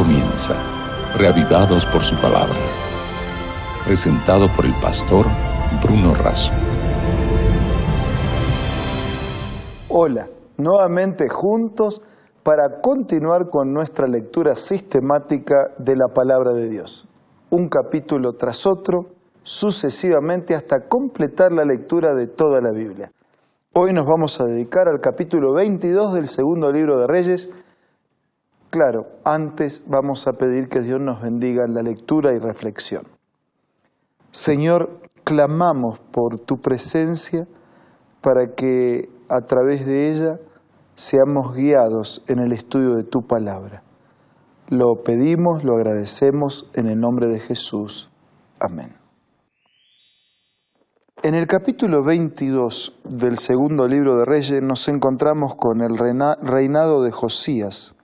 comienza, reavivados por su palabra. Presentado por el pastor Bruno Razo. Hola, nuevamente juntos para continuar con nuestra lectura sistemática de la palabra de Dios. Un capítulo tras otro, sucesivamente hasta completar la lectura de toda la Biblia. Hoy nos vamos a dedicar al capítulo 22 del segundo libro de Reyes. Claro, antes vamos a pedir que Dios nos bendiga en la lectura y reflexión. Señor, clamamos por tu presencia para que a través de ella seamos guiados en el estudio de tu palabra. Lo pedimos, lo agradecemos en el nombre de Jesús. Amén. En el capítulo 22 del segundo libro de Reyes nos encontramos con el reinado de Josías,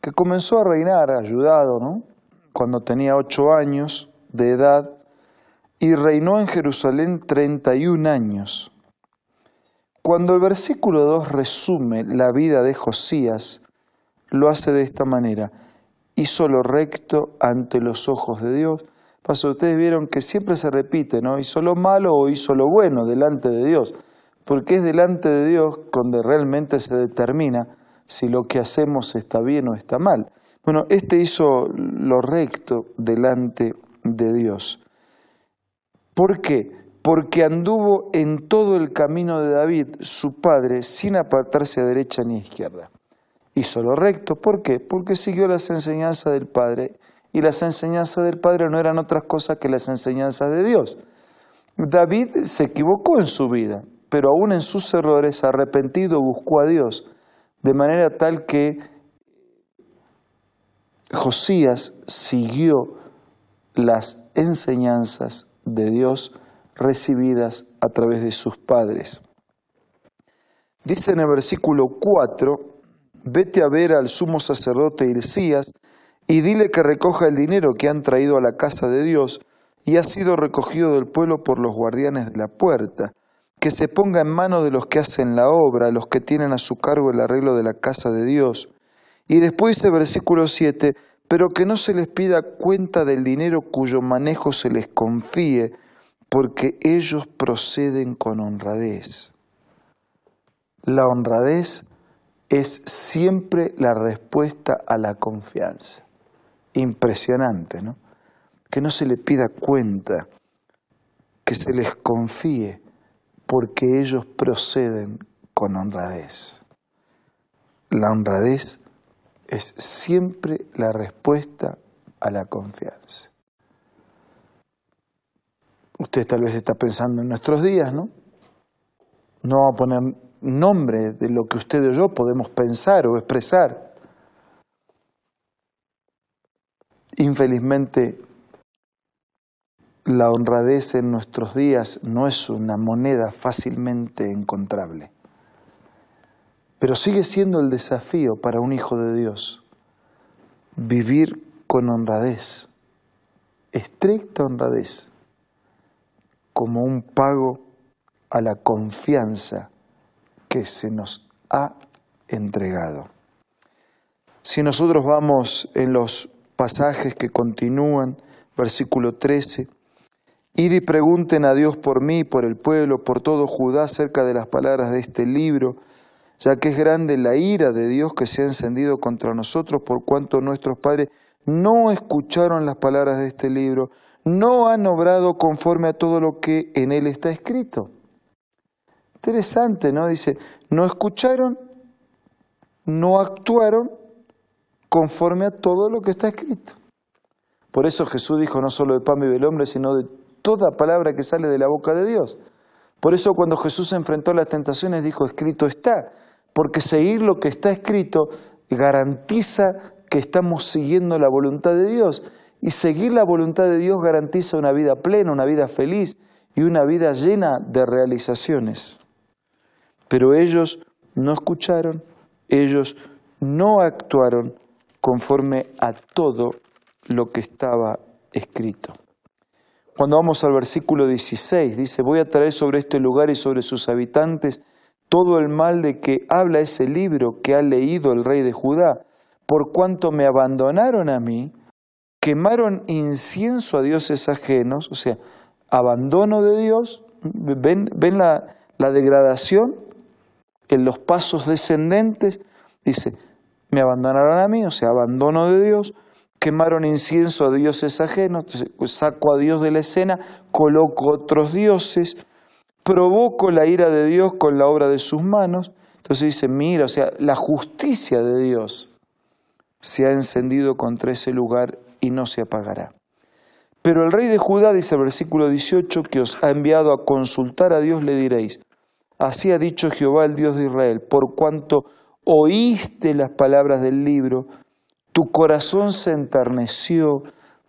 que comenzó a reinar ayudado, ¿no? Cuando tenía ocho años de edad y reinó en Jerusalén 31 años. Cuando el versículo 2 resume la vida de Josías, lo hace de esta manera. Hizo lo recto ante los ojos de Dios Paso, ustedes vieron que siempre se repite, ¿no? Hizo lo malo o hizo lo bueno delante de Dios, porque es delante de Dios donde realmente se determina si lo que hacemos está bien o está mal. Bueno, este hizo lo recto delante de Dios. ¿Por qué? Porque anduvo en todo el camino de David, su padre, sin apartarse a derecha ni a izquierda. Hizo lo recto, ¿por qué? Porque siguió las enseñanzas del padre y las enseñanzas del Padre no eran otras cosas que las enseñanzas de Dios. David se equivocó en su vida, pero aún en sus errores, arrepentido, buscó a Dios, de manera tal que Josías siguió las enseñanzas de Dios recibidas a través de sus padres. Dice en el versículo 4, vete a ver al sumo sacerdote Hilcías, y dile que recoja el dinero que han traído a la casa de Dios y ha sido recogido del pueblo por los guardianes de la puerta, que se ponga en mano de los que hacen la obra, los que tienen a su cargo el arreglo de la casa de Dios. Y después dice versículo 7, pero que no se les pida cuenta del dinero cuyo manejo se les confíe, porque ellos proceden con honradez. La honradez es siempre la respuesta a la confianza impresionante, ¿no? Que no se le pida cuenta, que se les confíe, porque ellos proceden con honradez. La honradez es siempre la respuesta a la confianza. Usted tal vez está pensando en nuestros días, ¿no? No va a poner nombre de lo que usted o yo podemos pensar o expresar. Infelizmente, la honradez en nuestros días no es una moneda fácilmente encontrable, pero sigue siendo el desafío para un hijo de Dios, vivir con honradez, estricta honradez, como un pago a la confianza que se nos ha entregado. Si nosotros vamos en los pasajes que continúan, versículo 13. Y pregunten a Dios por mí, por el pueblo, por todo Judá acerca de las palabras de este libro, ya que es grande la ira de Dios que se ha encendido contra nosotros por cuanto nuestros padres no escucharon las palabras de este libro, no han obrado conforme a todo lo que en él está escrito. Interesante, ¿no? Dice, no escucharon, no actuaron conforme a todo lo que está escrito. Por eso Jesús dijo, no solo de pan vive el hombre, sino de toda palabra que sale de la boca de Dios. Por eso cuando Jesús enfrentó las tentaciones dijo, escrito está, porque seguir lo que está escrito garantiza que estamos siguiendo la voluntad de Dios. Y seguir la voluntad de Dios garantiza una vida plena, una vida feliz y una vida llena de realizaciones. Pero ellos no escucharon, ellos no actuaron conforme a todo lo que estaba escrito. Cuando vamos al versículo 16, dice, voy a traer sobre este lugar y sobre sus habitantes todo el mal de que habla ese libro que ha leído el rey de Judá, por cuanto me abandonaron a mí, quemaron incienso a dioses ajenos, o sea, abandono de Dios, ven, la, la degradación en los pasos descendentes, dice, me abandonaron a mí, o sea, abandono de Dios, quemaron incienso a dioses ajenos, pues saco a Dios de la escena, coloco otros dioses, provoco la ira de Dios con la obra de sus manos. Entonces dice, mira, o sea, la justicia de Dios se ha encendido contra ese lugar y no se apagará. Pero el rey de Judá, dice el versículo 18, que os ha enviado a consultar a Dios, le diréis, así ha dicho Jehová el Dios de Israel, por cuanto oíste las palabras del libro, tu corazón se enterneció,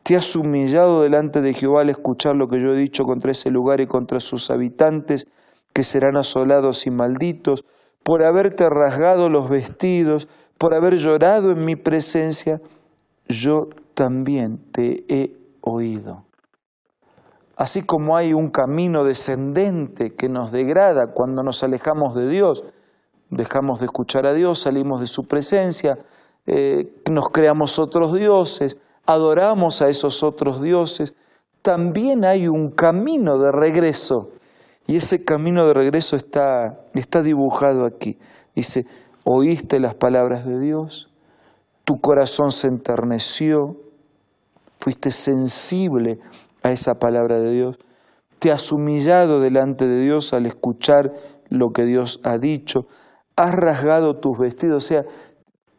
te has humillado delante de Jehová al escuchar lo que yo he dicho contra ese lugar y contra sus habitantes, que serán asolados y malditos, por haberte rasgado los vestidos, por haber llorado en mi presencia, yo también te he oído. Así como hay un camino descendente que nos degrada cuando nos alejamos de Dios, dejamos de escuchar a Dios, salimos de su presencia, eh, nos creamos otros dioses, adoramos a esos otros dioses, también hay un camino de regreso. Y ese camino de regreso está, está dibujado aquí. Dice, oíste las palabras de Dios, tu corazón se enterneció, fuiste sensible a esa palabra de Dios, te has humillado delante de Dios al escuchar lo que Dios ha dicho, has rasgado tus vestidos, o sea,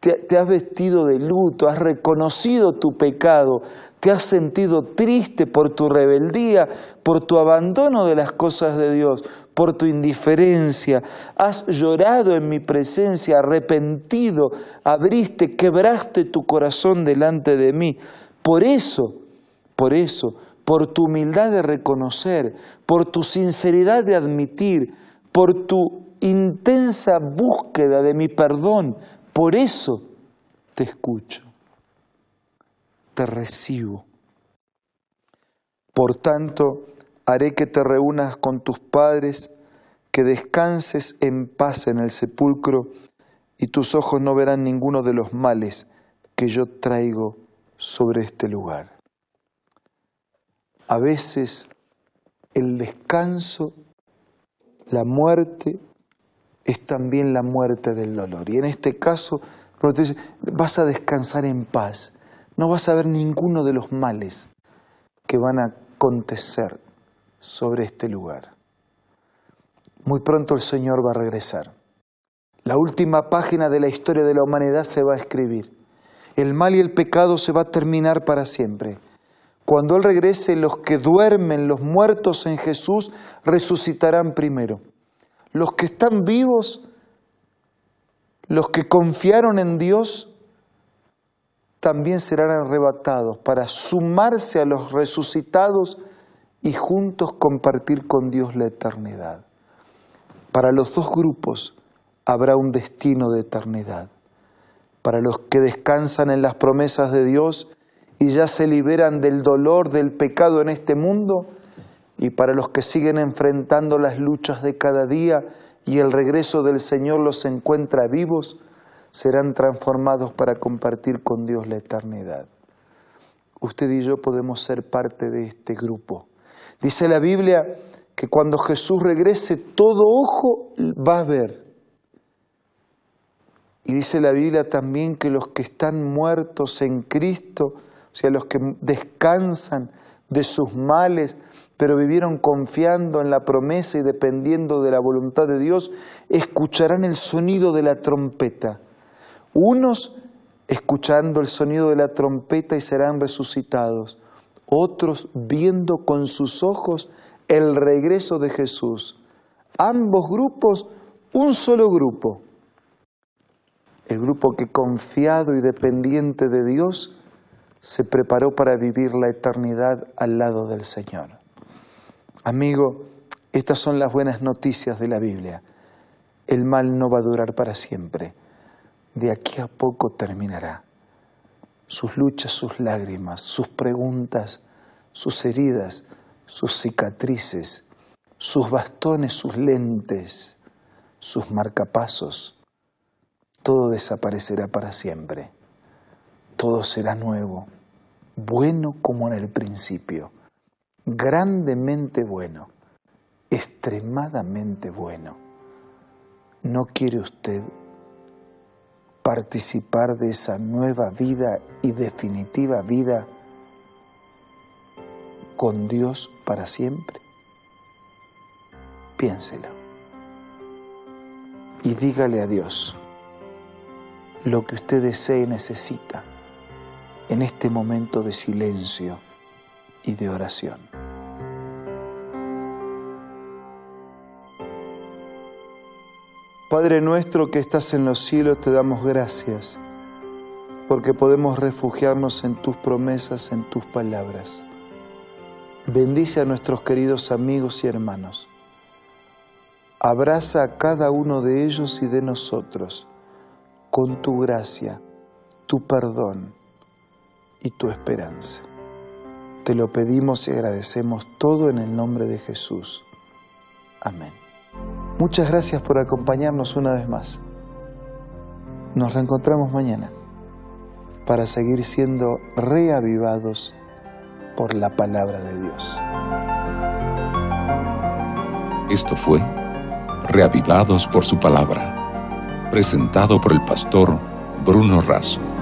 te, has vestido de luto, has reconocido tu pecado, te has sentido triste por tu rebeldía, por tu abandono de las cosas de Dios, por tu indiferencia, has llorado en mi presencia, arrepentido, abriste, quebraste tu corazón delante de mí. Por eso, por eso, por tu humildad de reconocer, por tu sinceridad de admitir, por tu intensa búsqueda de mi perdón, por eso te escucho, te recibo. Por tanto, haré que te reúnas con tus padres, que descanses en paz en el sepulcro, y tus ojos no verán ninguno de los males que yo traigo sobre este lugar. A veces el descanso, la muerte es también la muerte del dolor. Y en este caso, vas a descansar en paz, no vas a ver ninguno de los males que van a acontecer sobre este lugar. Muy pronto el Señor va a regresar. La última página de la historia de la humanidad se va a escribir. El mal y el pecado se va a terminar para siempre. Cuando Él regrese, los que duermen, los muertos en Jesús, resucitarán primero los que están vivos, los que confiaron en Dios, también serán arrebatados para sumarse a los resucitados y juntos compartir con Dios la eternidad. Para los dos grupos habrá un destino de eternidad. Para los que descansan en las promesas de Dios y ya se liberan del dolor del pecado en este mundo, y para los que siguen enfrentando las luchas de cada día y el regreso del Señor los encuentra vivos, serán transformados para compartir con Dios la eternidad. Usted y yo podemos ser parte de este grupo. Dice la Biblia que cuando Jesús regrese todo ojo va a ver. Y dice la Biblia también que los que están muertos en Cristo, o sea, los que descansan de sus males, pero vivieron confiando en la promesa y dependiendo de la voluntad de Dios, escucharán el sonido de la trompeta. Unos escuchando el sonido de la trompeta y serán resucitados, otros viendo con sus ojos el regreso de Jesús. Ambos grupos, un solo grupo. El grupo que confiado y dependiente de Dios se preparó para vivir la eternidad al lado del Señor. Amigo, estas son las buenas noticias de la Biblia. El mal no va a durar para siempre. De aquí a poco terminará. Sus luchas, sus lágrimas, sus preguntas, sus heridas, sus cicatrices, sus bastones, sus lentes, sus marcapasos, todo desaparecerá para siempre. todo será nuevo, bueno como en el principio, grandemente bueno, extremadamente bueno. ¿No quiere usted participar de esa nueva vida y definitiva vida con Dios para siempre? Piénselo. Y dígale a Dios lo que usted desee y necesita en este momento de silencio y de oración. Padre nuestro que estás en los cielos, te damos gracias porque podemos refugiarnos en tus promesas, en tus palabras. Bendice a nuestros queridos amigos y hermanos. Abraza a cada uno de ellos y de nosotros con tu gracia, tu perdón y tu esperanza. Te lo pedimos y agradecemos todo en el nombre de Jesús. Amén. Muchas gracias por acompañarnos una vez más. Nos reencontramos mañana para seguir siendo reavivados por la palabra de Dios. Esto fue Reavivados por su palabra, presentado por el pastor Bruno Razo.